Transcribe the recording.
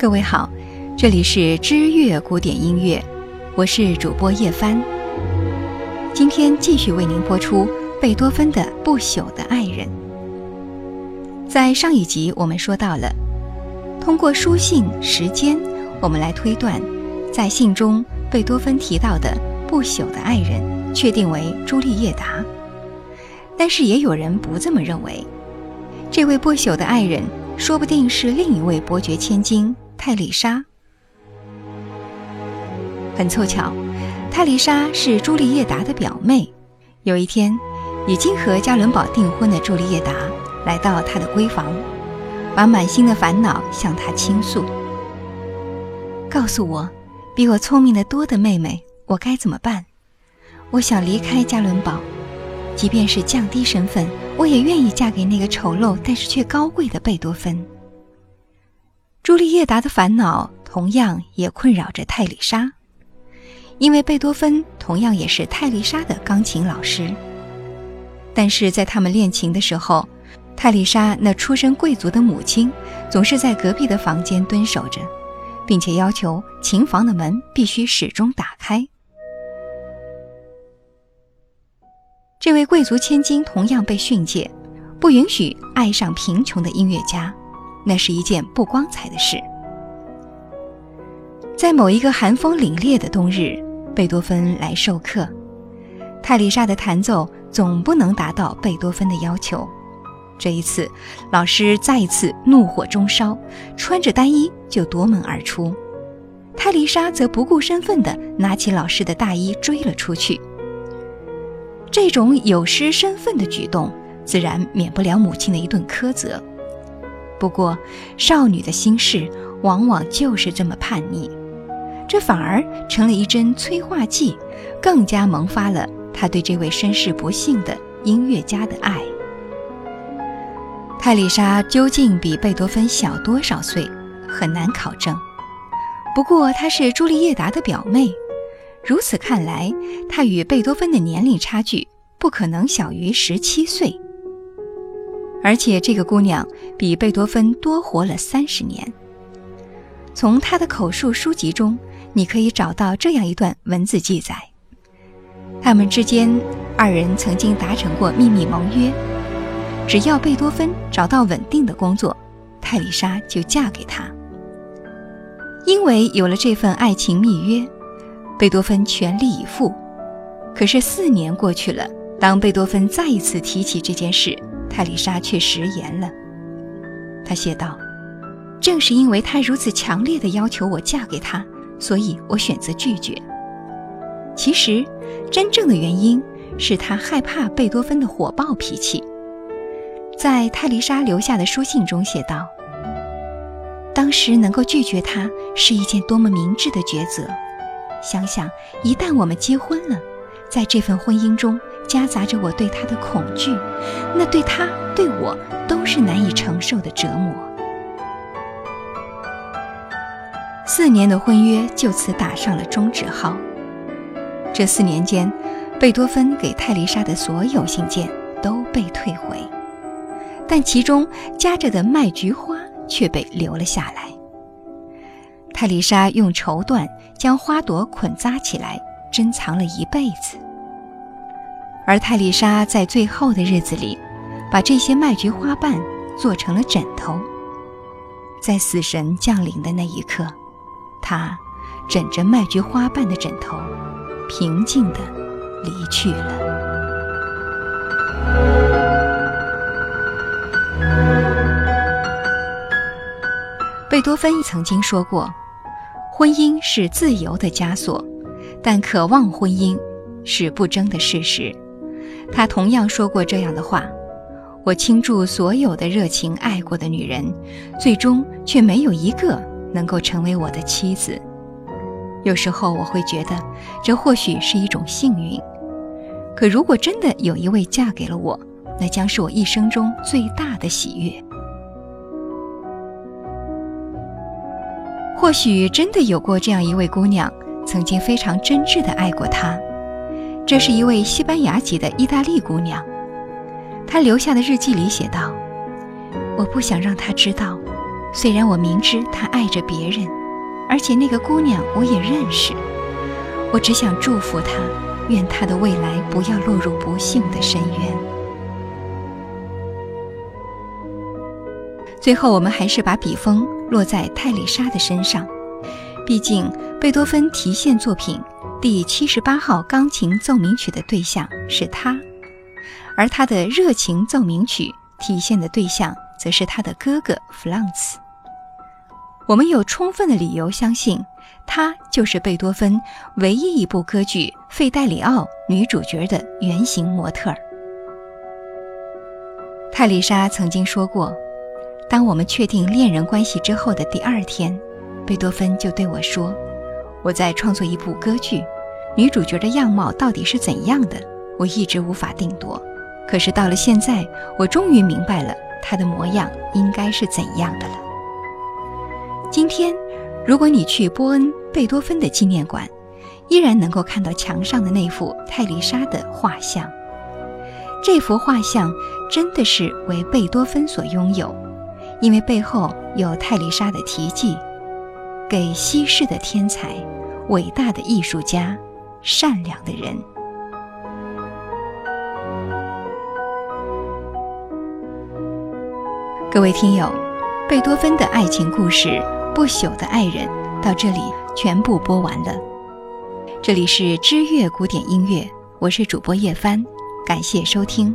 各位好，这里是知乐古典音乐，我是主播叶帆。今天继续为您播出贝多芬的《不朽的爱人》。在上一集我们说到了，通过书信时间，我们来推断，在信中贝多芬提到的不朽的爱人，确定为朱丽叶达。但是也有人不这么认为，这位不朽的爱人说不定是另一位伯爵千金。泰丽莎，很凑巧，泰丽莎是朱丽叶达的表妹。有一天，已经和加伦堡订婚的朱丽叶达来到他的闺房，把满心的烦恼向他倾诉：“告诉我，比我聪明的多的妹妹，我该怎么办？我想离开加伦堡，即便是降低身份，我也愿意嫁给那个丑陋但是却高贵的贝多芬。”朱丽叶达的烦恼同样也困扰着泰丽莎，因为贝多芬同样也是泰丽莎的钢琴老师。但是在他们练琴的时候，泰丽莎那出身贵族的母亲总是在隔壁的房间蹲守着，并且要求琴房的门必须始终打开。这位贵族千金同样被训诫，不允许爱上贫穷的音乐家。那是一件不光彩的事。在某一个寒风凛冽的冬日，贝多芬来授课，泰丽莎的弹奏总不能达到贝多芬的要求。这一次，老师再一次怒火中烧，穿着单衣就夺门而出。泰丽莎则不顾身份地拿起老师的大衣追了出去。这种有失身份的举动，自然免不了母亲的一顿苛责。不过，少女的心事往往就是这么叛逆，这反而成了一针催化剂，更加萌发了她对这位身世不幸的音乐家的爱。泰丽莎究竟比贝多芬小多少岁，很难考证。不过她是朱丽叶达的表妹，如此看来，她与贝多芬的年龄差距不可能小于十七岁。而且这个姑娘比贝多芬多活了三十年。从她的口述书籍中，你可以找到这样一段文字记载：他们之间二人曾经达成过秘密盟约，只要贝多芬找到稳定的工作，泰丽莎就嫁给他。因为有了这份爱情密约，贝多芬全力以赴。可是四年过去了，当贝多芬再一次提起这件事，泰丽莎却食言了。她写道：“正是因为他如此强烈的要求我嫁给他，所以我选择拒绝。其实，真正的原因是他害怕贝多芬的火爆脾气。”在泰丽莎留下的书信中写道：“当时能够拒绝他是一件多么明智的抉择。想想，一旦我们结婚了，在这份婚姻中……”夹杂着我对他的恐惧，那对他对我都是难以承受的折磨。四年的婚约就此打上了终止号。这四年间，贝多芬给泰丽莎的所有信件都被退回，但其中夹着的麦菊花却被留了下来。泰丽莎用绸缎将花朵捆扎起来，珍藏了一辈子。而泰丽莎在最后的日子里，把这些麦菊花瓣做成了枕头。在死神降临的那一刻，她枕着麦菊花瓣的枕头，平静地离去了。贝多芬曾经说过：“婚姻是自由的枷锁，但渴望婚姻是不争的事实。”他同样说过这样的话：“我倾注所有的热情爱过的女人，最终却没有一个能够成为我的妻子。有时候我会觉得，这或许是一种幸运。可如果真的有一位嫁给了我，那将是我一生中最大的喜悦。或许真的有过这样一位姑娘，曾经非常真挚地爱过他。”这是一位西班牙籍的意大利姑娘，她留下的日记里写道：“我不想让她知道，虽然我明知他爱着别人，而且那个姑娘我也认识，我只想祝福他，愿他的未来不要落入不幸的深渊。最后，我们还是把笔锋落在泰丽莎的身上，毕竟贝多芬题献作品第七十八号钢琴奏鸣曲的对象是他，而他的热情奏鸣曲体现的对象。则是他的哥哥弗朗茨。我们有充分的理由相信，他就是贝多芬唯一一部歌剧《费戴里奥》女主角的原型模特。泰丽莎曾经说过：“当我们确定恋人关系之后的第二天，贝多芬就对我说，我在创作一部歌剧，女主角的样貌到底是怎样的，我一直无法定夺。可是到了现在，我终于明白了。”她的模样应该是怎样的了？今天，如果你去波恩贝多芬的纪念馆，依然能够看到墙上的那幅泰丽莎的画像。这幅画像真的是为贝多芬所拥有，因为背后有泰丽莎的题记：“给稀世的天才、伟大的艺术家、善良的人。”各位听友，贝多芬的爱情故事《不朽的爱人》到这里全部播完了。这里是知乐古典音乐，我是主播叶帆，感谢收听。